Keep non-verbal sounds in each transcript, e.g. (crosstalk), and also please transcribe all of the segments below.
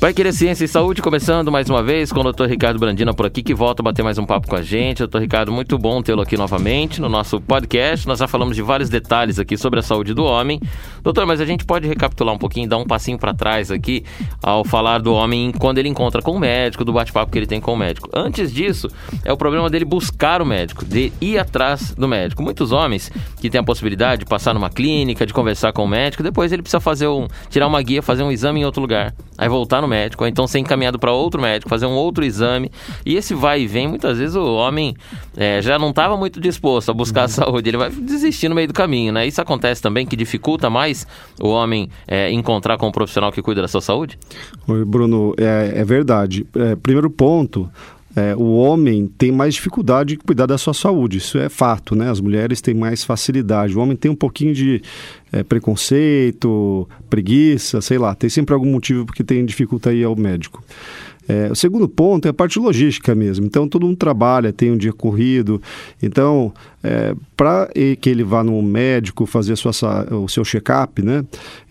Vai querer ciência e saúde, começando mais uma vez com o Dr. Ricardo Brandina por aqui, que volta a bater mais um papo com a gente. Dr. Ricardo, muito bom tê-lo aqui novamente no nosso podcast. Nós já falamos de vários detalhes aqui sobre a saúde do homem. Doutor, mas a gente pode recapitular um pouquinho, dar um passinho para trás aqui ao falar do homem quando ele encontra com o médico, do bate-papo que ele tem com o médico. Antes disso, é o problema dele buscar o médico, de ir atrás do médico. Muitos homens que têm a possibilidade de passar numa clínica, de conversar com o médico, depois ele precisa fazer um, tirar uma guia, fazer um exame em outro lugar, aí voltar no médico, ou então ser encaminhado para outro médico, fazer um outro exame. E esse vai e vem, muitas vezes o homem é, já não estava muito disposto a buscar a uhum. saúde, ele vai desistir no meio do caminho, né? Isso acontece também que dificulta mais o homem é, encontrar com um profissional que cuida da sua saúde? Oi, Bruno, é, é verdade. É, primeiro ponto, é, o homem tem mais dificuldade de cuidar da sua saúde, isso é fato, né? As mulheres têm mais facilidade. O homem tem um pouquinho de é, preconceito, preguiça, sei lá, tem sempre algum motivo porque tem dificuldade aí ao médico. É, o segundo ponto é a parte logística mesmo. Então, todo mundo trabalha, tem um dia corrido. Então, é, para que ele vá no médico fazer sua, o seu check-up, né?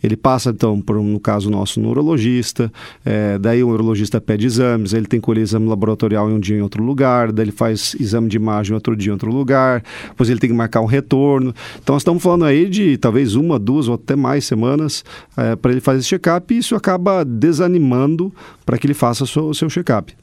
Ele passa, então, por, no caso nosso, no urologista. É, daí o urologista pede exames, ele tem que colher exame laboratorial em um dia em outro lugar. Daí ele faz exame de imagem outro dia em outro lugar. Depois ele tem que marcar um retorno. Então, nós estamos falando aí de talvez uma, duas ou até mais semanas é, para ele fazer esse check-up. E isso acaba desanimando para que ele faça o seu check-up.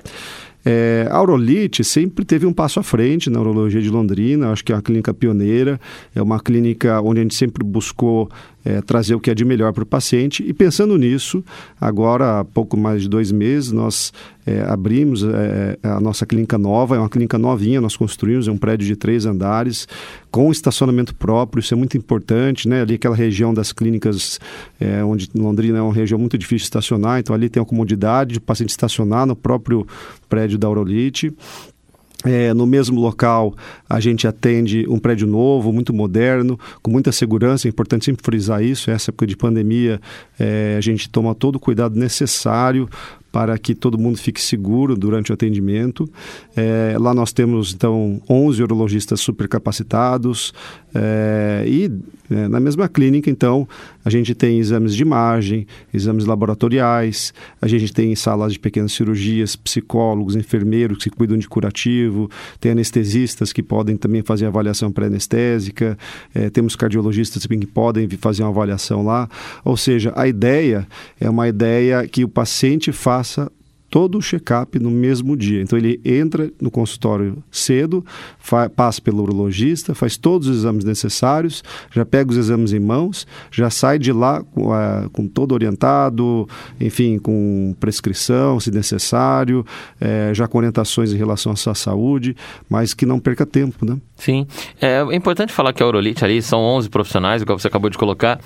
É, a Aurolite sempre teve um passo à frente na urologia de Londrina, acho que é uma clínica pioneira, é uma clínica onde a gente sempre buscou é, trazer o que é de melhor para o paciente. E pensando nisso, agora há pouco mais de dois meses, nós é, abrimos é, a nossa clínica nova, é uma clínica novinha, nós construímos, é um prédio de três andares, com estacionamento próprio, isso é muito importante, né? Ali aquela região das clínicas, é, onde Londrina é uma região muito difícil de estacionar, então ali tem a comodidade de o paciente estacionar no próprio prédio da Aurolite. É, no mesmo local, a gente atende um prédio novo, muito moderno, com muita segurança. É importante sempre frisar isso. Essa época de pandemia, é, a gente toma todo o cuidado necessário para que todo mundo fique seguro durante o atendimento. É, lá nós temos, então, 11 urologistas supercapacitados é, e é, na mesma clínica, então, a gente tem exames de imagem, exames laboratoriais, a gente tem salas de pequenas cirurgias, psicólogos, enfermeiros que cuidam de curativo, tem anestesistas que podem também fazer avaliação pré-anestésica, é, temos cardiologistas que podem fazer uma avaliação lá. Ou seja, a ideia é uma ideia que o paciente faça faça todo o check-up no mesmo dia. Então ele entra no consultório cedo, passa pelo urologista, faz todos os exames necessários, já pega os exames em mãos, já sai de lá com, uh, com todo orientado, enfim, com prescrição, se necessário, eh, já com orientações em relação à sua saúde, mas que não perca tempo, né? Sim. É, é importante falar que a Urolite ali são 11 profissionais, igual você acabou de colocar,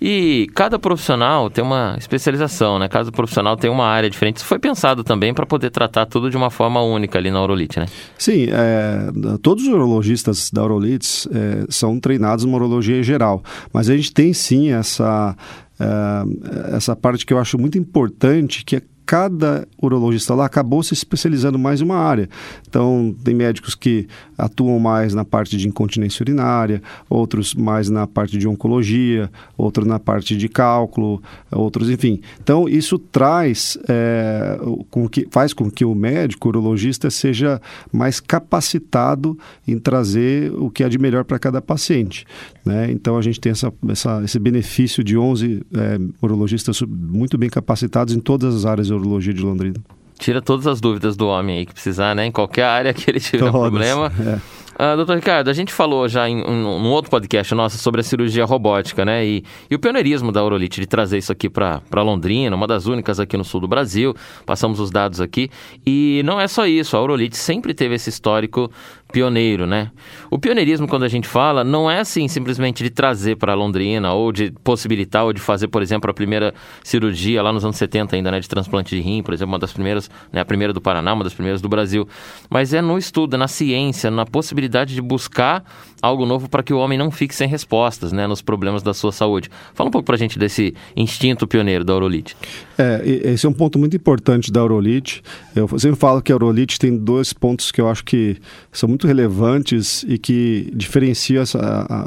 e cada profissional tem uma especialização, né? Cada profissional tem uma área diferente. Isso foi pensado também para poder tratar tudo de uma forma única ali na Urolite, né? Sim, é, todos os urologistas da Urolite é, são treinados em urologia geral, mas a gente tem sim essa, é, essa parte que eu acho muito importante, que é cada urologista lá acabou se especializando mais em uma área. Então, tem médicos que atuam mais na parte de incontinência urinária, outros mais na parte de oncologia, outros na parte de cálculo, outros, enfim. Então, isso traz, é, com que, faz com que o médico, o urologista, seja mais capacitado em trazer o que é de melhor para cada paciente. Né? Então, a gente tem essa, essa, esse benefício de 11 é, urologistas muito bem capacitados em todas as áreas urologia de Londrina. Tira todas as dúvidas do homem aí que precisar, né? Em qualquer área que ele tiver Todas, problema. É. Uh, doutor Ricardo, a gente falou já em um, outro podcast nosso sobre a cirurgia robótica, né? E, e o pioneirismo da Urolite de trazer isso aqui para Londrina, uma das únicas aqui no sul do Brasil. Passamos os dados aqui. E não é só isso, a Urolite sempre teve esse histórico pioneiro, né? O pioneirismo, quando a gente fala, não é assim simplesmente de trazer para Londrina ou de possibilitar ou de fazer, por exemplo, a primeira cirurgia lá nos anos 70 ainda, né, de transplante de rim, por exemplo, uma das primeiras, né, a primeira do Paraná, uma das primeiras do Brasil. Mas é no estudo, na ciência, na possibilidade de buscar algo novo para que o homem não fique sem respostas, né, nos problemas da sua saúde. Fala um pouco para a gente desse instinto pioneiro da Aurolite. É, esse é um ponto muito importante da Aurolite. Eu sempre falo que a Aurolite tem dois pontos que eu acho que são muito relevantes e que diferenciam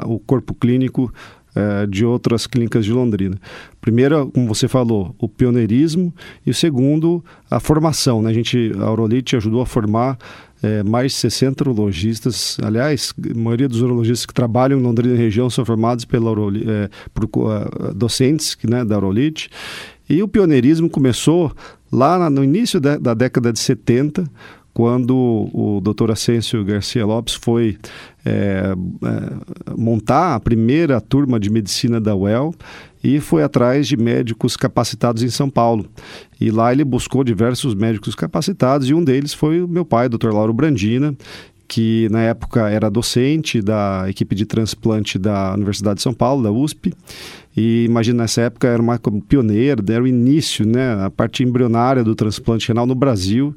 o corpo clínico é, de outras clínicas de Londrina. Primeiro, como você falou, o pioneirismo e o segundo, a formação. Né? A gente, a Aurolite ajudou a formar é, mais de 60 urologistas. Aliás, a maioria dos urologistas que trabalham em Londrina e região são formados pela é, por uh, docentes né, da Aurolite. E o pioneirismo começou lá no início da, da década de 70, quando o doutor Ascencio Garcia Lopes foi é, é, montar a primeira turma de medicina da UEL e foi atrás de médicos capacitados em São Paulo. E lá ele buscou diversos médicos capacitados e um deles foi o meu pai, doutor Lauro Brandina, que na época era docente da equipe de transplante da Universidade de São Paulo, da USP. E imagina, nessa época era uma pioneira, era o início, né, a parte embrionária do transplante renal no Brasil.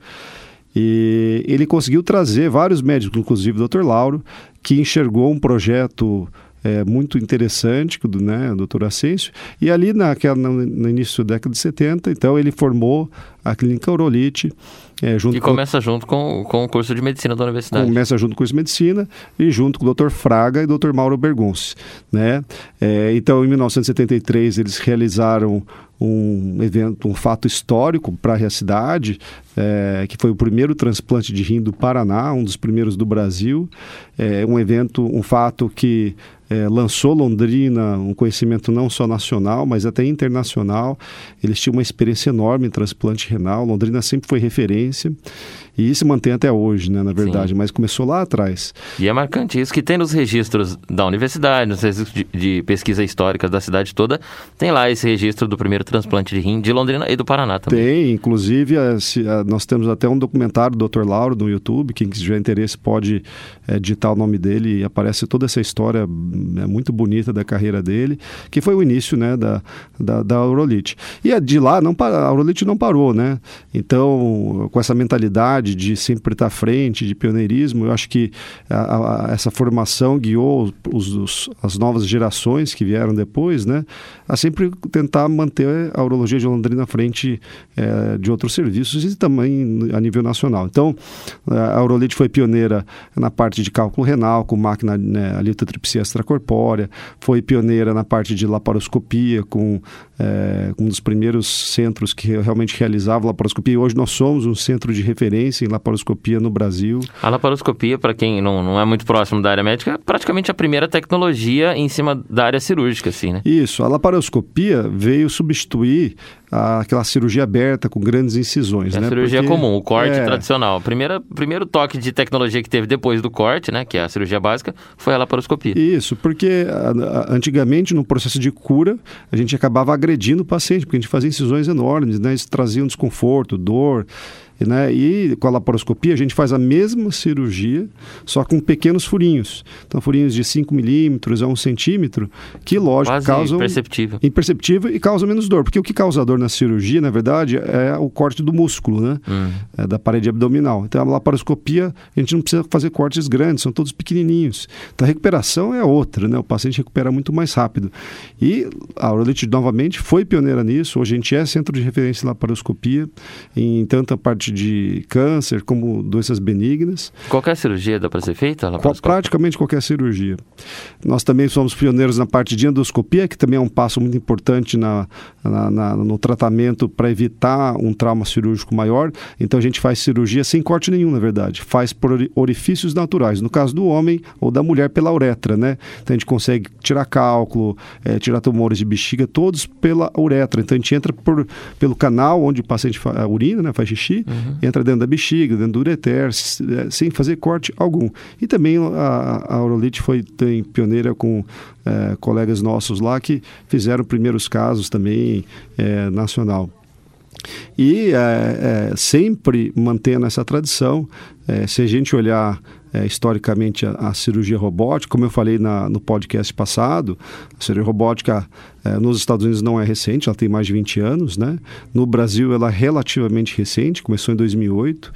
E ele conseguiu trazer vários médicos, inclusive o Dr. Lauro, que enxergou um projeto é, muito interessante, né, o doutor Ascencio, e ali naquela, no, início da década de 70, então ele formou a Clínica Urolite. É, junto e começa com, junto com, com o curso de medicina da universidade. Começa junto com o curso de medicina e junto com o Dr. Fraga e o Dr. Mauro Bergonce. Né? É, então, em 1973, eles realizaram um evento, um fato histórico para a cidade, é, que foi o primeiro transplante de rim do Paraná, um dos primeiros do Brasil. É um evento, um fato que é, lançou Londrina um conhecimento não só nacional, mas até internacional. Eles tinham uma experiência enorme em transplante renal. Londrina sempre foi referência. E isso mantém até hoje, né, na verdade, Sim. mas começou lá atrás. E é marcante isso que tem nos registros da universidade, nos registros de, de pesquisa histórica da cidade toda, tem lá esse registro do primeiro transplante de rim de Londrina e do Paraná também. Tem, inclusive a, a, nós temos até um documentário do Dr. Lauro no YouTube, quem tiver interesse pode é, digitar o nome dele e aparece toda essa história é, muito bonita da carreira dele, que foi o início, né, da, da, da Aurolite. E de lá, não, a Aurolite não parou, né? Então, com essa mentalidade vontade de sempre estar à frente, de pioneirismo. Eu acho que a, a, essa formação guiou os, os, as novas gerações que vieram depois, né, a sempre tentar manter a urologia de Londrina à frente é, de outros serviços e também a nível nacional. Então, a Urolite foi pioneira na parte de cálculo renal, com máquina né, litotripsia extracorpórea, foi pioneira na parte de laparoscopia, com é, um dos primeiros centros que realmente realizava laparoscopia. Hoje nós somos um centro de referência em laparoscopia no Brasil. A laparoscopia, para quem não, não é muito próximo da área médica, é praticamente a primeira tecnologia em cima da área cirúrgica, assim, né? Isso. A laparoscopia veio substituir aquela cirurgia aberta com grandes incisões. É né? a cirurgia Porque, comum, o corte é... tradicional. Primeira, primeiro toque de tecnologia que teve depois do corte, né, que é a cirurgia básica, foi a laparoscopia. Isso, porque antigamente no processo de cura a gente acabava agredindo o paciente, porque a gente fazia incisões enormes, né, isso trazia um desconforto, dor. Né? E com a laparoscopia a gente faz a mesma cirurgia, só com pequenos furinhos. Então, furinhos de 5 milímetros a 1 centímetro, que lógico Quase causam. Imperceptível. Imperceptível e causam menos dor. Porque o que causa dor na cirurgia, na verdade, é o corte do músculo, né? Hum. É da parede abdominal. Então, a laparoscopia, a gente não precisa fazer cortes grandes, são todos pequenininhos. Então, a recuperação é outra, né? O paciente recupera muito mais rápido. E a Aurolite, novamente, foi pioneira nisso. Hoje a gente é centro de referência em laparoscopia, em tanta parte de câncer, como doenças benignas. Qualquer cirurgia dá para ser feita? Praticamente qualquer cirurgia. Nós também somos pioneiros na parte de endoscopia, que também é um passo muito importante na, na, na no tratamento para evitar um trauma cirúrgico maior. Então a gente faz cirurgia sem corte nenhum, na verdade. Faz por orifícios naturais. No caso do homem ou da mulher, pela uretra, né? Então a gente consegue tirar cálculo, é, tirar tumores de bexiga, todos pela uretra. Então a gente entra por, pelo canal onde o paciente fa, urina, né? faz xixi, uhum uhum. entra dentro da bexiga, dentro do ureter, é, sem fazer corte algum. E também a, a Aurolite foi tem, pioneira com é, colegas nossos lá que fizeram primeiros casos também é, nacional. E é, é, sempre mantendo essa tradição, é, se a gente olhar é, historicamente a, a, cirurgia robótica, como eu falei na, no podcast passado, a cirurgia robótica É, nos Estados Unidos não é recente, ela tem mais de 20 anos, né? No Brasil ela é relativamente recente, começou em 2008.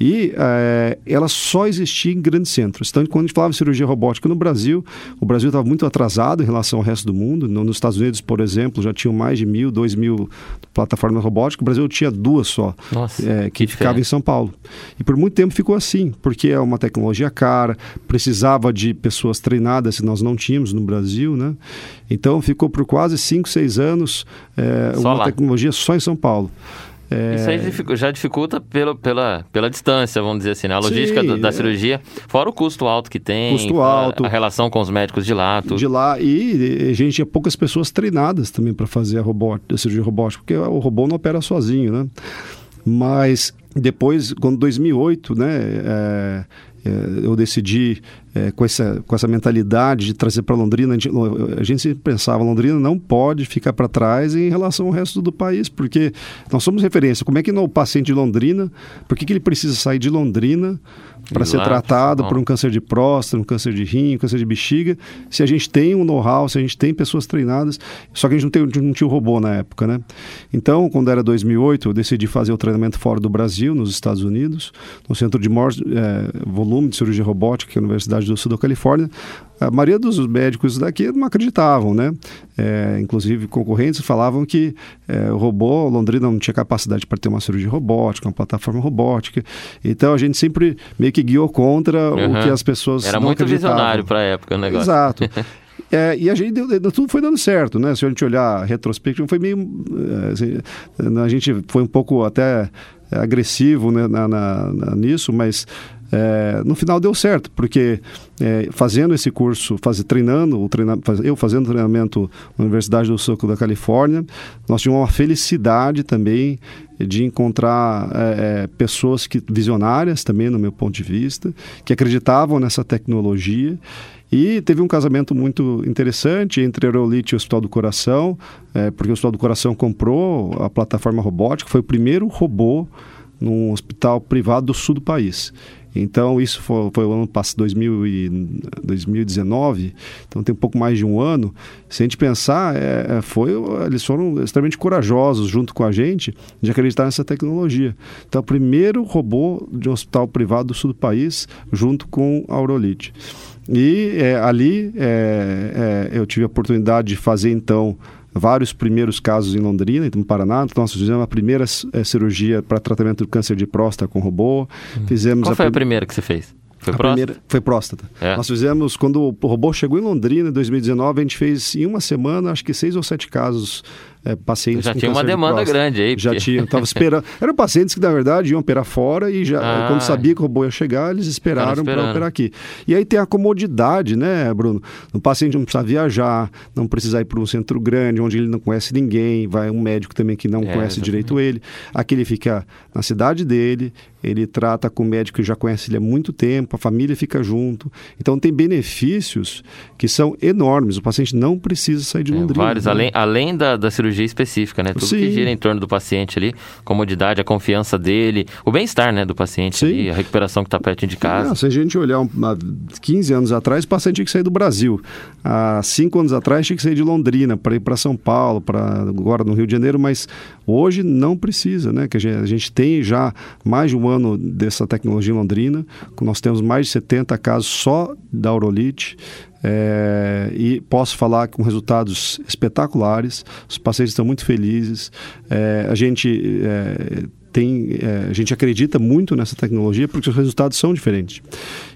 E é, ela só existia em grandes centros. Então, quando a gente falava de cirurgia robótica no Brasil, o Brasil estava muito atrasado em relação ao resto do mundo. Nos Estados Unidos, por exemplo, já tinham mais de mil, dois mil plataformas robóticas. O Brasil tinha duas só, Nossa, é, que, que ficava em São Paulo. E por muito tempo ficou assim, porque é uma tecnologia cara, precisava de pessoas treinadas que nós não tínhamos no Brasil, né? Então ficou por quase cinco, seis anos é, uma lá. tecnologia só em São Paulo. É... Isso aí já dificulta pela, pela, pela distância, vamos dizer assim, né? a logística Sim, da, é... cirurgia, fora o custo alto que tem, custo alto, a, a, relação com os médicos de lá. Tudo. De lá, e a gente tinha poucas pessoas treinadas também para fazer a, robótica, a cirurgia robótica, porque o robô não opera sozinho, né? Mas depois, quando 2008, né, é, é, eu decidi é, com, essa, com essa mentalidade de trazer para Londrina, a gente, a gente sempre pensava, Londrina não pode ficar para trás em relação ao resto do país, porque nós somos referência. Como é que no paciente de Londrina, por que, que ele precisa sair de Londrina para ser tratado por um câncer de próstata, um câncer de rim, um câncer de bexiga, se a gente tem um know-how, se a gente tem pessoas treinadas, só que a gente não, tem, não tinha o robô na época, né? Então, quando era 2008, eu decidi fazer o treinamento fora do Brasil, nos Estados Unidos, no centro de maior é, volume de cirurgia robótica, que é a Universidade do Sul da Califórnia. A maioria dos médicos daqui não acreditavam, né? É, inclusive, concorrentes falavam que é, o robô, Londrina não tinha capacidade para ter uma cirurgia robótica, uma plataforma robótica. Então, a gente sempre meio que guiou contra uhum. o que as pessoas Era muito visionário para a época o negócio. Exato. (laughs) É, e a gente deu, tudo foi dando certo, né? Se a gente olhar retrospectivo, foi meio. É, assim, a gente foi um pouco até agressivo né, na, na, na, nisso, mas é, no final deu certo, porque é, fazendo esse curso, faz, treinando, o treina, faz, eu fazendo treinamento na Universidade do Sul da Califórnia, nós tínhamos uma felicidade também de encontrar é, é, pessoas que, visionárias também, no meu ponto de vista, que acreditavam nessa tecnologia. E teve um casamento muito interessante entre Aerolite e o Hospital do Coração, é, porque o Hospital do Coração comprou a plataforma robótica, foi o primeiro robô num hospital privado do sul do país. Então, isso foi, foi o ano passado, 2019, então tem um pouco mais de um ano. Se a gente pensar, é, é, foi, eles foram extremamente corajosos junto com a gente de acreditar nessa tecnologia. Então, o primeiro robô de um hospital privado do sul do país, junto com a Aurolite. E é, ali é, é, eu tive a oportunidade de fazer, então, vários primeiros casos em Londrina, no Paraná. Então, nós fizemos a primeira é, cirurgia para tratamento do câncer de próstata com robô. Hum. Fizemos Qual a foi a primeira que você fez? Foi a próstata? Primeira, foi próstata. É. Nós fizemos, quando o robô chegou em Londrina, em 2019, a gente fez em uma semana, acho que seis ou sete casos é, pacientes já tinha uma demanda grande aí. Já tinha, estava (laughs) esperando. Eram pacientes que, na verdade, iam operar fora e já, ah, quando sabia que o robô ia chegar, eles esperaram para operar aqui. E aí tem a comodidade, né, Bruno? O paciente não precisa viajar, não precisa ir para um centro grande, onde ele não conhece ninguém, vai um médico também que não é, conhece exatamente. direito ele. Aqui ele fica na cidade dele, ele trata com o médico que já conhece ele há muito tempo, a família fica junto. Então tem benefícios que são enormes. O paciente não precisa sair de é, Londrina. vários, né? além, além da, da cirurgia cirurgia específica, né? Tudo Sim. que gira em torno do paciente ali, comodidade, a confiança dele, o bem-estar, né, do paciente ali, a recuperação que está perto de casa. Não, se a gente olhar um, há 15 anos atrás, o paciente tinha que sair do Brasil. Há 5 anos atrás tinha que sair de Londrina para ir para São Paulo, para agora no Rio de Janeiro, mas hoje não precisa, né? Que a gente, a gente tem já mais de um ano dessa tecnologia em Londrina, nós temos mais de 70 casos só da Aurolite. É, e posso falar com resultados espetaculares. Os pacientes estão muito felizes. É, a gente é, tem, é, a gente acredita muito nessa tecnologia porque os resultados são diferentes.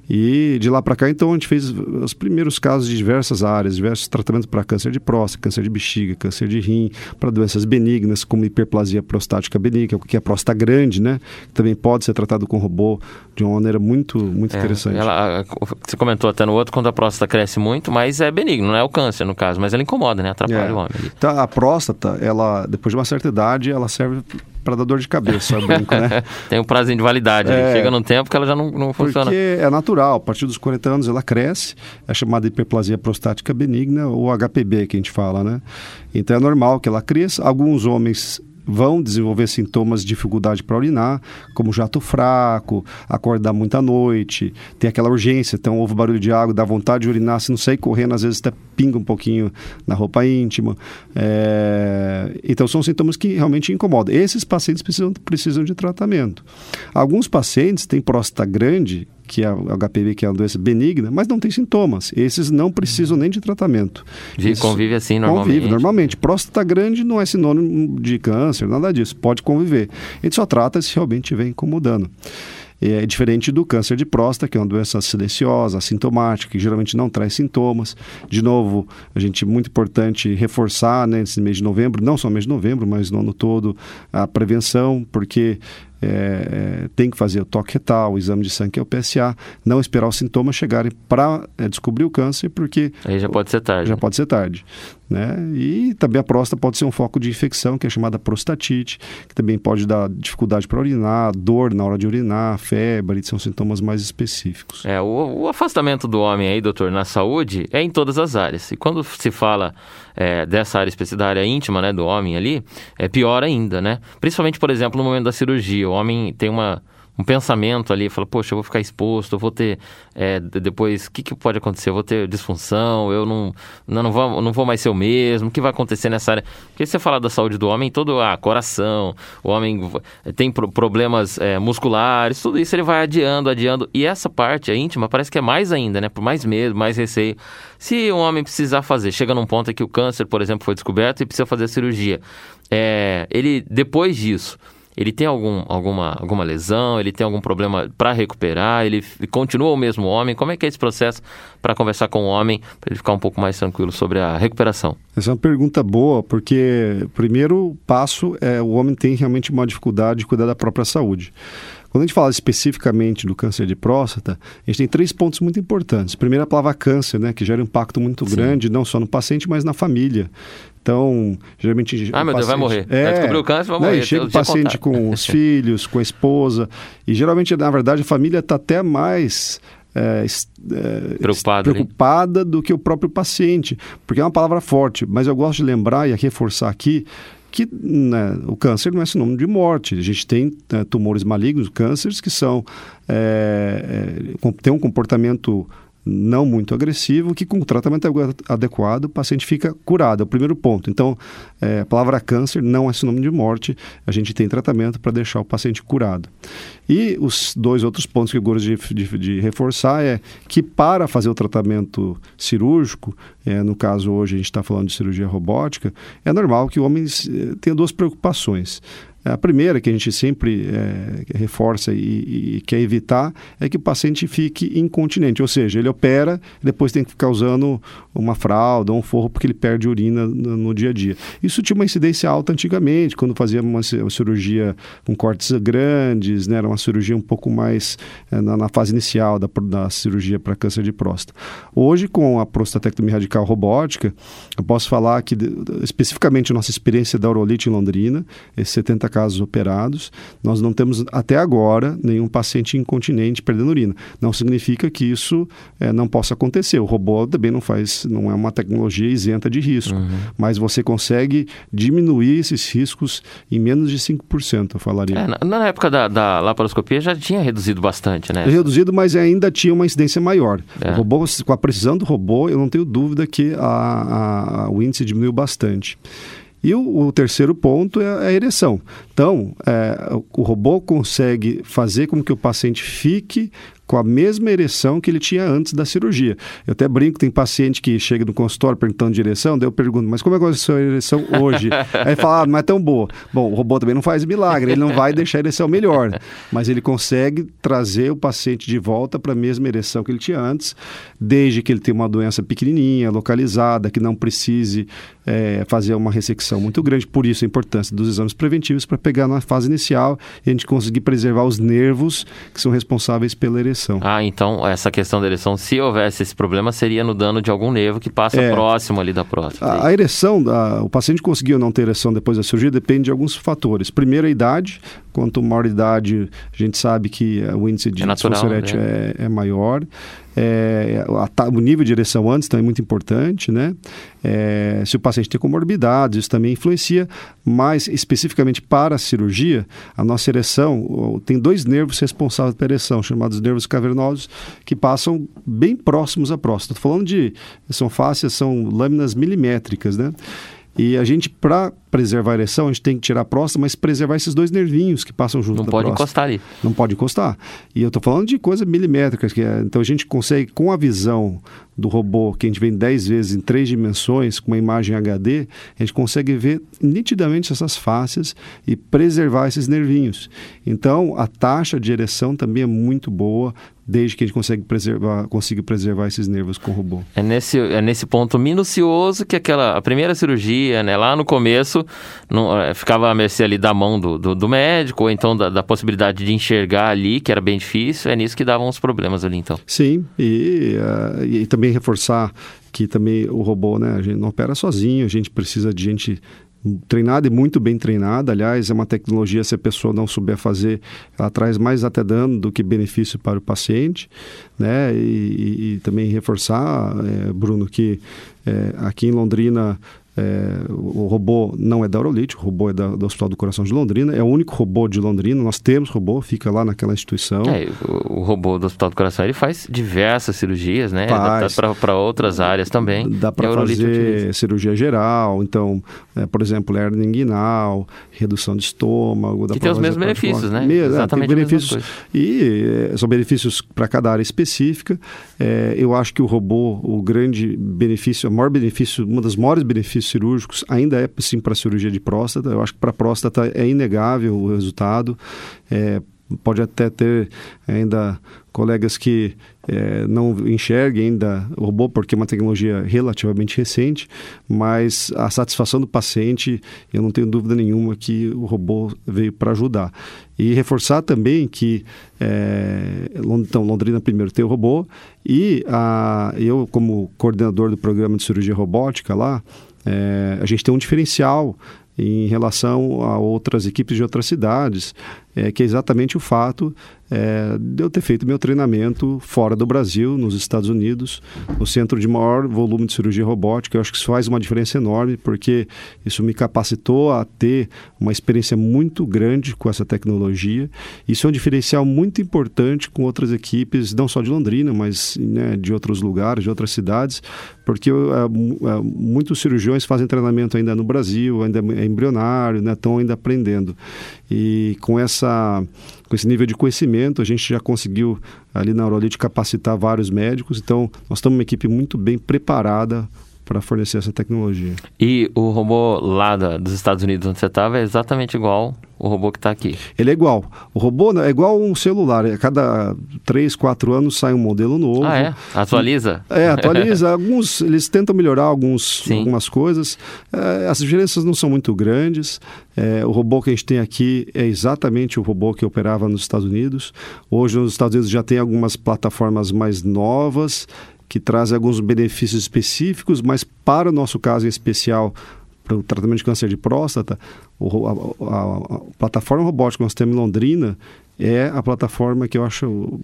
E de lá para cá, então, a gente fez os primeiros casos de diversas áreas, diversos tratamentos para câncer de próstata, câncer de bexiga, câncer de rim, para doenças benignas, como hiperplasia prostática benigna, que é a próstata grande, né? Que também pode ser tratado com robô de uma maneira muito, muito é, interessante. Ela, você comentou até no outro, quando a próstata cresce muito, mas é benigno, não é o câncer no caso, mas ela incomoda, né? Atrapalha é. o homem. Então, a próstata, ela, depois de uma certa idade, ela serve para dar dor de cabeça, brinco, né? (laughs) Tem um prazo de validade, é, chega num tempo que ela já não, não funciona. Porque é natural, a partir dos 40 anos ela cresce, é chamada hiperplasia prostática benigna ou HPB que a gente fala, né? Então é normal que ela cresça. Alguns homens vão desenvolver sintomas de dificuldade para urinar, como jato fraco, acordar muita noite, ter aquela urgência, então ouve barulho de água, dá vontade de urinar, se não sair correndo, às vezes até pinga um pouquinho na roupa íntima. É... Então são sintomas que realmente incomodam. Esses pacientes precisam, precisam de tratamento. Alguns pacientes têm próstata grande que é o HPV, que é uma doença benigna, mas não tem sintomas. Esses não precisam nem de tratamento. Isso convive assim normalmente. Convive normalmente. Próstata grande não é sinônimo de câncer, nada disso. Pode conviver. A gente só trata se realmente estiver incomodando. É diferente do câncer de próstata, que é uma doença silenciosa, assintomática, que geralmente não traz sintomas. De novo, a gente muito importante reforçar né, nesse mês de novembro, não só mês de novembro, mas no ano todo, a prevenção, porque é, é, tem que fazer o toque retal, o exame de sangue, que é o PSA, não esperar os sintomas chegarem para é, descobrir o câncer, porque. Aí já pode ser tarde. Já pode ser tarde. Né? E também a próstata pode ser um foco de infecção, que é chamada prostatite, que também pode dar dificuldade para urinar, dor na hora de urinar, febre, são sintomas mais específicos. É, o, o afastamento do homem aí, doutor, na saúde é em todas as áreas. E quando se fala é, dessa área específica, da área íntima né, do homem ali, é pior ainda, né? Principalmente, por exemplo, no momento da cirurgia. O homem tem uma um pensamento ali, fala, poxa, eu vou ficar exposto, eu vou ter é, depois, o que, que pode acontecer? Eu vou ter disfunção, eu não, não, não, vou, não vou mais ser o mesmo, o que vai acontecer nessa área? Porque você fala da saúde do homem, todo, ah, coração, o homem tem pro, problemas é, musculares, tudo isso ele vai adiando, adiando, e essa parte, a íntima, parece que é mais ainda, né? Por mais medo, mais receio. Se um homem precisar fazer, chega num ponto em que o câncer, por exemplo, foi descoberto e precisa fazer a cirurgia, é, ele, depois disso, ele tem algum, alguma, alguma lesão, ele tem algum problema para recuperar, ele continua o mesmo homem? Como é que é esse processo para conversar com o homem, para ele ficar um pouco mais tranquilo sobre a recuperação? Essa é uma pergunta boa, porque primeiro passo é o homem tem realmente uma dificuldade de cuidar da própria saúde. Quando a gente fala especificamente do câncer de próstata, a gente tem três pontos muito importantes. Primeiro, a palavra câncer, né, que gera um impacto muito Sim. grande, não só no paciente, mas na família. Então, geralmente. Ah, meu paciente, Deus, vai morrer. É, vai descobrir o câncer, vai morrer. Né, chega o paciente com os (laughs) filhos, com a esposa. E geralmente, na verdade, a família está até mais. É, é, preocupada, preocupada do que o próprio paciente, porque é uma palavra forte, mas eu gosto de lembrar e reforçar aqui que né, o câncer não é sinônimo de morte. A gente tem né, tumores malignos, cânceres que são é, é, tem um comportamento não muito agressivo, que com o tratamento adequado o paciente fica curado. É o primeiro ponto. Então, é, a palavra câncer não é sinônimo de morte, a gente tem tratamento para deixar o paciente curado. E os dois outros pontos que eu gosto de, de, de reforçar é que para fazer o tratamento cirúrgico, é, no caso hoje a gente está falando de cirurgia robótica, é normal que o homem eh, tenha duas preocupações. A primeira que a gente sempre é, reforça e, e, quer evitar é que o paciente fique incontinente, ou seja, ele opera depois tem que ficar usando uma fralda ou um forro porque ele perde urina no, no, dia a dia. Isso tinha uma incidência alta antigamente, quando fazia uma, uma cirurgia com cortes grandes, né, era uma cirurgia um pouco mais é, na, na, fase inicial da, da cirurgia para câncer de próstata. Hoje, com a prostatectomia radical robótica, eu posso falar que especificamente nossa experiência da Urolite em Londrina, esses 70 casos operados, nós não temos até agora nenhum paciente incontinente perdendo urina. Não significa que isso é, não possa acontecer. O robô também não faz, não é uma tecnologia isenta de risco, uhum. mas você consegue diminuir esses riscos em menos de 5%, eu falaria. É, na, na, época da, da, laparoscopia já tinha reduzido bastante, né? Reduzido, mas ainda tinha uma incidência maior. É. O robô, com a precisão do robô, eu não tenho dúvida que a, a, o índice diminuiu bastante. E o, o terceiro ponto é a ereção. Então, é, o robô consegue fazer com que o paciente fique com a mesma ereção que ele tinha antes da cirurgia. Eu até brinco, tem paciente que chega no consultório perguntando de ereção, daí eu pergunto, mas como é que é a sua ereção hoje? (laughs) Aí ele fala, ah, não é tão boa. Bom, o robô também não faz milagre, ele não vai deixar a ereção melhor, mas ele consegue trazer o paciente de volta para a mesma ereção que ele tinha antes, desde que ele tenha uma doença pequenininha, localizada, que não precise é, fazer uma ressecção muito grande. Por isso a importância dos exames preventivos para pegar na fase inicial e a gente conseguir preservar os nervos que são responsáveis pela ereção ereção. Ah, então essa questão da ereção, se houvesse esse problema, seria no dano de algum nervo que passa é, próximo ali da próstata. A, a ereção, a, o paciente conseguiu não ter ereção depois da cirurgia depende de alguns fatores. Primeiro, a idade, Quanto maior idade, a gente sabe que o índice de é natural, né? é, é maior. É, a, o nível de ereção antes também é muito importante, né? É, se o paciente tem comorbidades, isso também influencia, mas especificamente para a cirurgia, a nossa ereção tem dois nervos responsáveis pela ereção, chamados nervos cavernosos, que passam bem próximos à próstata. Estou falando de, são fáscias, são lâminas milimétricas, né? E a gente, para preservar a ereção, a gente tem que tirar a próstata, mas preservar esses dois nervinhos que passam junto Não pode próstata. encostar ali. Não pode encostar. E eu estou falando de coisa milimétrica, que é, então a gente consegue, com a visão do robô, que a gente vê 10 vezes em três dimensões, com uma imagem HD, a gente consegue ver nitidamente essas faces e preservar esses nervinhos. Então, a taxa de ereção também é muito boa, desde que a gente consegue preservar, consiga preservar esses nervos com o robô. É nesse, é nesse ponto minucioso que aquela a primeira cirurgia, né, lá no começo, não, é, ficava à mercê ali da mão do, do, do médico, ou então da, da, possibilidade de enxergar ali, que era bem difícil, é nisso que davam os problemas ali, então. Sim, e, uh, e também reforçar que também o robô, né, a gente não opera sozinho, a gente precisa de gente treinada e muito bem treinada. Aliás, é uma tecnologia, se a pessoa não souber fazer, ela traz mais até dano do que benefício para o paciente. Né? E, e, e também reforçar, é, Bruno, que é, aqui em Londrina é, o robô não é da Aurolite, o robô é da, do Hospital do Coração de Londrina, é o único robô de Londrina, nós temos robô, fica lá naquela instituição. É, o, o robô do Hospital do Coração ele faz diversas cirurgias, né? Faz, para outras áreas também. Dá para fazer utiliza. cirurgia geral, então, é, por exemplo, hernia inguinal, redução de estômago. que tem os mesmos benefícios, né? Me, Exatamente. É, benefícios, e é, são benefícios para cada área específica. É, eu acho que o robô, o grande benefício, o maior benefício, uma das maiores benefícios cirúrgicos ainda é sim para cirurgia de próstata. Eu acho que para próstata é inegável o resultado. É, pode até ter ainda colegas que é, não enxerguem ainda o robô porque é uma tecnologia relativamente recente, mas a satisfação do paciente, eu não tenho dúvida nenhuma que o robô veio para ajudar. E reforçar também que é, então, Londrina primeiro tem o robô e a, eu como coordenador do programa de cirurgia robótica lá, é, a gente tem um diferencial em relação a outras equipes de outras cidades, é, que é exatamente o fato é, de eu ter feito meu treinamento fora do Brasil, nos Estados Unidos, no centro de maior volume de cirurgia robótica. Eu acho que isso faz uma diferença enorme, porque isso me capacitou a ter uma experiência muito grande com essa tecnologia. Isso é um diferencial muito importante com outras equipes, não só de Londrina, mas né, de outros lugares, de outras cidades, porque é, é, muitos cirurgiões fazem treinamento ainda no Brasil, ainda é embrionário, né, estão ainda aprendendo. E com essa com esse nível de conhecimento, a gente já conseguiu ali na Aurolite capacitar vários médicos, então nós estamos uma equipe muito bem preparada para fornecer essa tecnologia. E o robô lá da, dos Estados Unidos onde você estava é exatamente igual o robô que está aqui? Ele é igual. O robô é igual um celular. A cada 3, 4 anos sai um modelo novo. Ah, é? Atualiza? É, atualiza. (laughs) alguns, eles tentam melhorar alguns, algumas coisas. É, as diferenças não são muito grandes. É, o robô que a gente tem aqui é exatamente o robô que operava nos Estados Unidos. Hoje, nos Estados Unidos já tem algumas plataformas mais novas que trazem alguns benefícios específicos, mas para o nosso caso em especial, para o tratamento de câncer de próstata, o, a, a, a, plataforma robótica que nós temos em Londrina é a plataforma que eu acho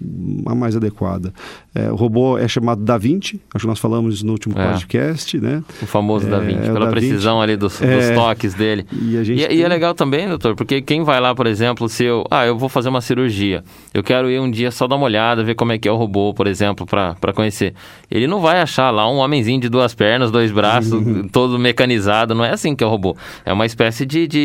a mais adequada. É, o robô é chamado Da Vinci, acho que nós falamos no último é. podcast, né? O famoso é, Da Vinci, pela da precisão Vinci. ali dos, é. dos, toques dele. E, e, tem... e, é legal também, doutor, porque quem vai lá, por exemplo, se eu, ah, eu vou fazer uma cirurgia, eu quero ir um dia só dar uma olhada, ver como é que é o robô, por exemplo, para conhecer. Ele não vai achar lá um homenzinho de duas pernas, dois braços, todo mecanizado, não é assim que é o robô. É uma espécie de, de,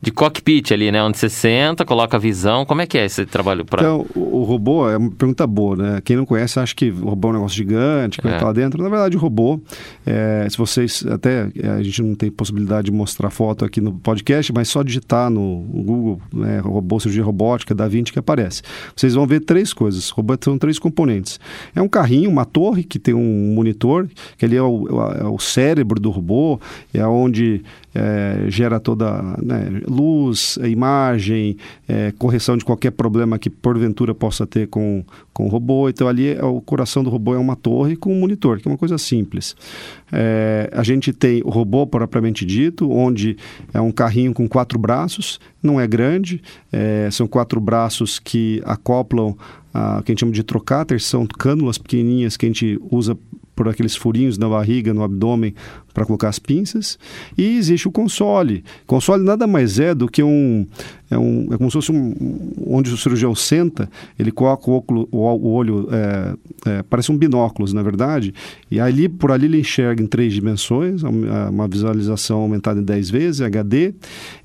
de cockpit ali, né? Onde você senta, coloca a visão, como é que é esse trabalho para... Então, o, o robô é uma pergunta boa, né? Quem não conhece acha que o robô é um negócio gigante, que é. tá lá dentro. Na verdade, o robô, é, se vocês até é, a gente não tem possibilidade de mostrar foto aqui no podcast, mas só digitar no Google, né, robô cirurgia robótica da Vinci que aparece. Vocês vão ver três coisas. O robô são três componentes. É um carrinho, uma torre que tem um monitor, que ali é o, é o cérebro do robô, é onde é, gera toda né, luz, imagem, é, correção de qualquer problema que porventura possa ter com, com o robô. Então ali é, o coração do robô é uma torre com um monitor, que é uma coisa simples. É, a gente tem o robô propriamente dito, onde é um carrinho com quatro braços, não é grande, é, são quatro braços que acoplam a que a gente chama de trocáter, são cânulas pequenininhas que a gente usa por aqueles furinhos na barriga, no abdômen, para colocar as pinças. E existe o console. Console nada mais é do que um. É, um, é como se fosse um. onde o cirurgião senta, ele coloca o, óculo, o, o olho. É, é, parece um binóculos, na verdade. E ali, por ali ele enxerga em três dimensões, uma visualização aumentada em 10 vezes, HD.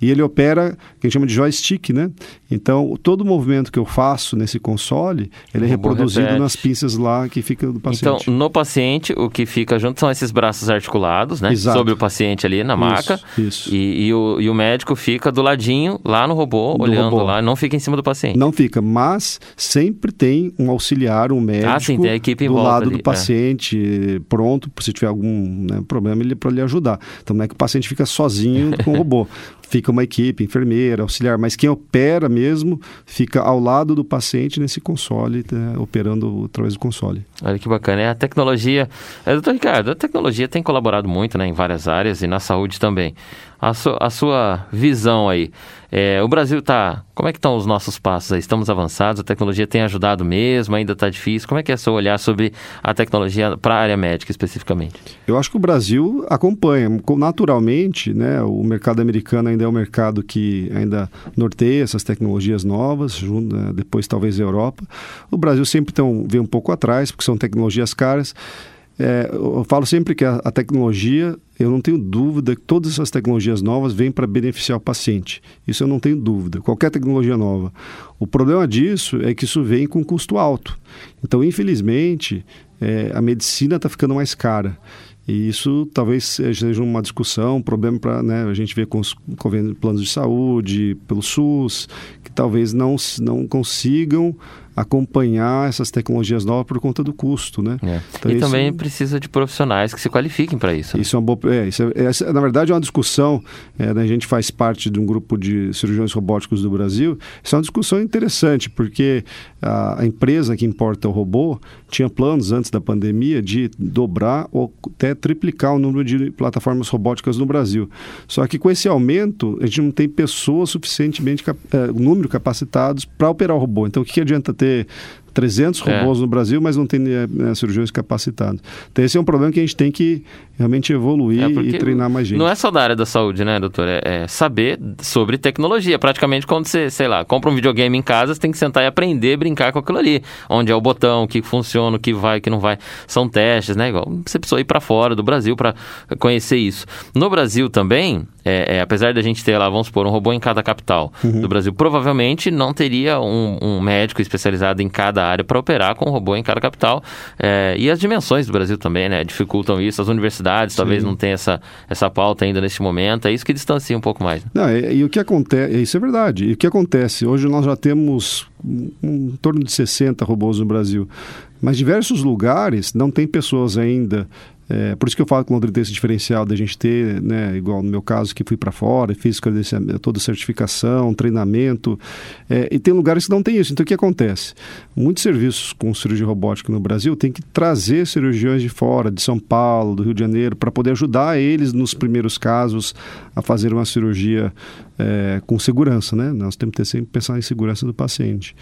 E ele opera, que a gente chama de joystick, né? Então, todo o movimento que eu faço nesse console, ele é reproduzido repete. nas pinças lá que fica do paciente. Então, no paciente, o que fica junto são esses braços articulados né? Exato. Sobre o paciente ali na maca. Isso, isso. E, e, o, e o médico fica do ladinho, lá no robô, do olhando robô. lá, não fica em cima do paciente. Não fica, mas sempre tem um auxiliar, um médico ah, sim, tem a equipe do lado ali, do é. paciente, é. pronto, se tiver algum né, problema, ele para lhe ajudar. Então não é que o paciente fica sozinho (laughs) com o robô fica uma equipe, enfermeira, auxiliar, mas quem opera mesmo fica ao lado do paciente nesse console, né, operando através do console. Olha que bacana. É a tecnologia. É, doutor Ricardo, a tecnologia tem colaborado muito né, em várias áreas e na saúde também. A, su a sua visão aí. É, o Brasil está. Como é que estão os nossos passos aí? Estamos avançados? A tecnologia tem ajudado mesmo? Ainda está difícil? Como é que é seu olhar sobre a tecnologia para a área médica especificamente? Eu acho que o Brasil acompanha. Naturalmente, né, o mercado americano ainda é um mercado que ainda norteia essas tecnologias novas, né, depois talvez a Europa. O Brasil sempre tão, vem um pouco atrás, porque são tecnologias caras. É, eu falo sempre que a, a, tecnologia, eu não tenho dúvida que todas essas tecnologias novas vêm para beneficiar o paciente. Isso eu não tenho dúvida. Qualquer tecnologia nova. O problema disso é que isso vem com custo alto. Então, infelizmente, é, a medicina está ficando mais cara. E isso talvez seja uma discussão, um problema para né, a gente ver com os planos de saúde, pelo SUS, que talvez não, não consigam acompanhar essas tecnologias novas por conta do custo, né? É. Então, e isso, também precisa de profissionais que se qualifiquem para isso. Né? Isso é uma boa, é, isso é, na verdade é uma discussão. É, né, a gente faz parte de um grupo de cirurgiões robóticos do Brasil. Isso é uma discussão interessante porque a, a empresa que importa o robô tinha planos antes da pandemia de dobrar ou até triplicar o número de plataformas robóticas no Brasil. Só que com esse aumento a gente não tem pessoas suficientemente é, número capacitados para operar o robô. Então o que adianta ter ter 300 robôs é. no Brasil, mas não tem né, cirurgiões capacitados. Então, esse é um problema que a gente tem que realmente evoluir é e treinar mais gente. Não é só da área da saúde, né, doutor? É, é, saber sobre tecnologia. Praticamente, quando você, sei lá, compra um videogame em casa, você tem que sentar e aprender a brincar com aquilo ali. Onde é o botão, o que funciona, o que vai, o que não vai. São testes, né? Igual você precisou ir para fora do Brasil para conhecer isso. No Brasil também, é, é, apesar da gente ter lá, vamos supor, um robô em cada capital uhum. do Brasil, provavelmente não teria um, um médico especializado em cada área para operar com um robô em cada capital. É, e as dimensões do Brasil também, né? Dificultam isso. As universidades Sim. talvez não tenham essa, essa pauta ainda neste momento. É isso que distancia um pouco mais. Né? Não, e, e, o que acontece, isso é verdade. E o que acontece? Hoje nós já temos um, um, em torno de 60 robôs no Brasil. Mas diversos lugares não tem pessoas ainda é, por isso que eu falo que Londrina tem esse diferencial da gente ter, né, igual no meu caso, que fui para fora fiz toda certificação, treinamento, é, e tem lugares que não tem isso. Então, o que acontece? Muitos serviços com cirurgia robótica no Brasil têm que trazer cirurgiões de fora, de São Paulo, do Rio de Janeiro, para poder ajudar eles nos primeiros casos a fazer uma cirurgia é, com segurança, né? Nós temos que ter sempre pensar em segurança do paciente.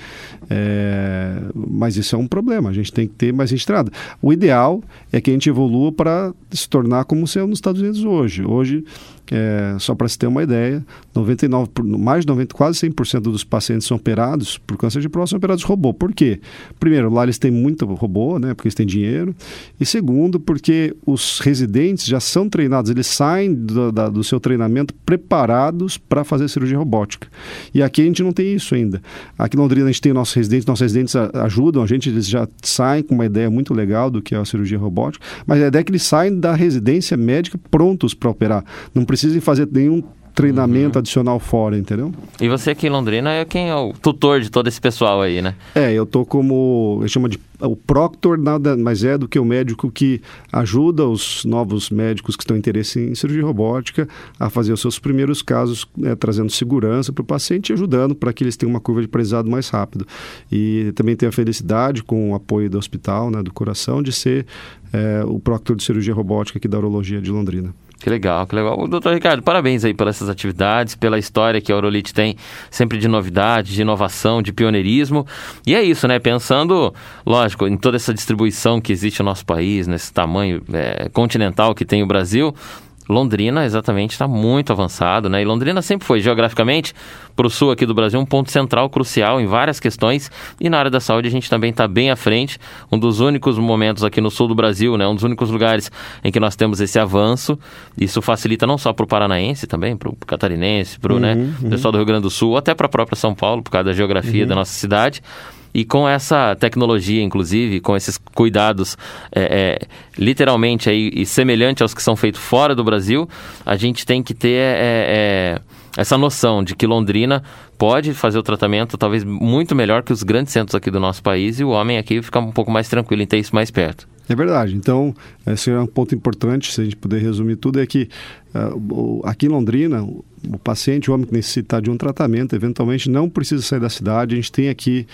É, mas isso é um problema, a gente tem que ter mais registrado. O ideal é que a gente evolua para se tornar como se é nos Estados Unidos hoje. Hoje, é, só para se ter uma ideia, 99, mais de 90, quase 100% dos pacientes são operados por câncer de próstata são operados robô. Por quê? Primeiro, lá eles têm muito robô, né, porque eles têm dinheiro. E segundo, porque os residentes já são treinados, eles saem do, da, do seu treinamento preparados para fazer cirurgia robótica. E aqui a gente não tem isso ainda. Aqui em Londrina a gente tem nossos residentes, nossos residentes ajudam a gente, eles já saem com uma ideia muito legal do que é a cirurgia robótica, mas a ideia é que eles saem da residência médica prontos para operar. Não precisem fazer nenhum treinamento uhum. adicional fora, entendeu? E você aqui em Londrina é quem é o tutor de todo esse pessoal aí, né? É, eu tô como, eu chamo de o proctor nada mais é do que o médico que ajuda os novos médicos que estão em interesse em cirurgia robótica a fazer os seus primeiros casos, né, trazendo segurança para o paciente e ajudando para que eles tenham uma curva de aprendizado mais rápido. E também tenho a felicidade, com o apoio do hospital, né, do coração, de ser é, o proctor de cirurgia robótica aqui da Urologia de Londrina. Que legal, que legal. Doutor Ricardo, parabéns aí pelas essas atividades, pela história que a Aurolite tem sempre de novidade, de inovação, de pioneirismo. E é isso, né? Pensando, lógico, em toda essa distribuição que existe no nosso país, nesse tamanho é, continental que tem o Brasil, Londrina, exatamente, está muito avançado, né? E Londrina sempre foi, geograficamente, para o sul aqui do Brasil, um ponto central, crucial em várias questões. E na área da saúde a gente também está bem à frente. Um dos únicos momentos aqui no sul do Brasil, né? Um dos únicos lugares em que nós temos esse avanço. Isso facilita não só para o paranaense também, para o catarinense, para o né, uhum, uhum. pessoal do Rio Grande do Sul, até para a própria São Paulo, por causa da geografia uhum. da nossa cidade. E com essa tecnologia, inclusive, com esses cuidados é, é, literalmente aí, e semelhante aos que são feitos fora do Brasil, a gente tem que ter é, é essa noção de que Londrina pode fazer o tratamento talvez muito melhor que os grandes centros aqui do nosso país e o homem aqui fica um pouco mais tranquilo em ter isso mais perto. É verdade. Então, esse é um ponto importante, se a gente puder resumir tudo, é que uh, aqui em Londrina, o paciente, o homem que necessita de um tratamento, eventualmente não precisa sair da cidade. A gente tem aqui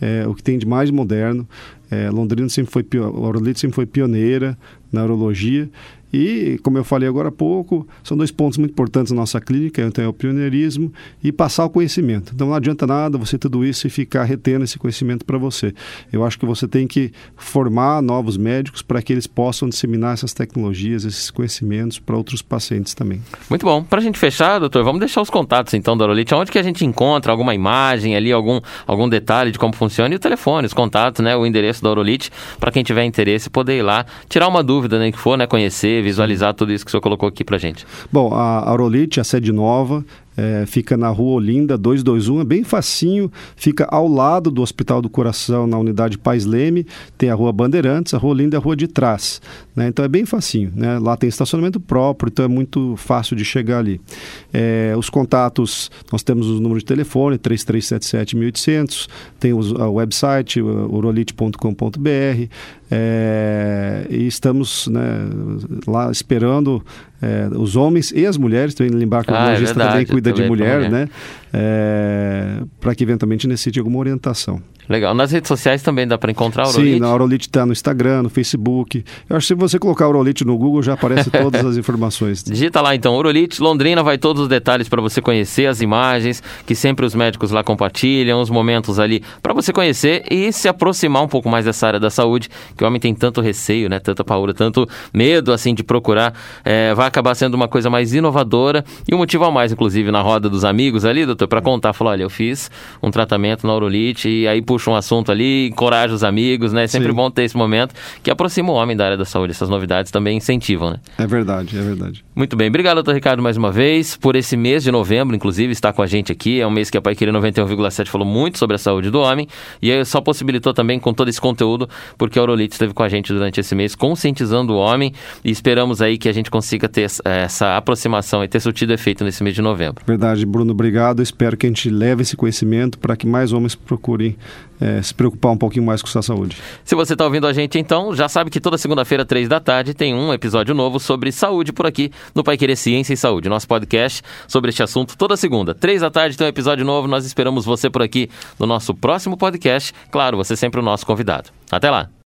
é, o que tem de mais moderno. É, Londrina sempre foi, a sempre foi pioneira na urologia e, como eu falei agora há pouco, são dois pontos muito importantes na nossa clínica, então é o pioneirismo e passar o conhecimento. Então não adianta nada você tudo isso e ficar retendo esse conhecimento para você. Eu acho que você tem que formar novos médicos para que eles possam disseminar essas tecnologias, esses conhecimentos para outros pacientes também. Muito bom. Para a gente fechar, doutor, vamos deixar os contatos então da Orolite. Onde que a gente encontra alguma imagem ali, algum, algum detalhe de como funciona e o telefone, os contatos, né, o endereço da Orolite, para quem tiver interesse poder ir lá, tirar uma dúvida, né, que for, né, conhecer visualizar tudo isso que o senhor colocou aqui para gente. Bom, a Aurolite, a sede nova, é, fica na rua Olinda 221, é bem facinho, fica ao lado do Hospital do Coração, na unidade Pais Leme, tem a rua Bandeirantes, a rua Olinda é a rua de trás, né? então é bem facinho, né? lá tem estacionamento próprio, então é muito fácil de chegar ali. É, os contatos, nós temos o número de telefone, 3377-1800, tem o, o website, urolite.com.br, é, e estamos né, lá esperando é, os homens e as mulheres, também lembrar que o ah, é também cuida de mulher, né? É, para que eventualmente necessite alguma orientação. Legal. Nas redes sociais também dá para encontrar a Aurolite? Sim, a Aurolite está no Instagram, no Facebook. Eu acho que se você colocar Aurolite no Google já aparece (laughs) todas as informações. Digita lá então, Aurolite Londrina, vai todos os detalhes para você conhecer as imagens que sempre os médicos lá compartilham, os momentos ali para você conhecer e se aproximar um pouco mais dessa área da saúde, que o homem tem tanto receio, né, tanta paura, tanto medo assim de procurar. É, vai acabar sendo uma coisa mais inovadora e um motivo a mais, inclusive, na roda dos amigos ali, doutor, para contar, falar, olha, eu fiz um tratamento na Aurolite e aí, puxa um assunto ali, encoraja os amigos, né? É sempre Sim. bom ter esse momento que aproxima o homem da área da saúde. Essas novidades também incentivam, né? É verdade, é verdade. Muito bem. Obrigado, doutor Ricardo, mais uma vez, por esse mês de novembro, inclusive, estar com a gente aqui. É um mês que a Pai Querer 91,7 falou muito sobre a saúde do homem e aí só possibilitou também com todo esse conteúdo, porque a Aurolite esteve com a gente durante esse mês, conscientizando o homem e esperamos aí que a gente consiga ter essa aproximação e ter surtido efeito nesse mês de novembro. Verdade, Bruno, obrigado. Espero que a gente leve esse conhecimento para que mais homens procurem é, se preocupar um pouquinho mais com sua saúde. Se você está ouvindo a gente, então, já sabe que toda segunda-feira, três da tarde, tem um episódio novo sobre saúde por aqui no Pai Querer Ciência e Saúde, nosso podcast sobre este assunto toda segunda. Três da tarde tem um episódio novo, nós esperamos você por aqui no nosso próximo podcast. Claro, você é sempre o nosso convidado. Até lá!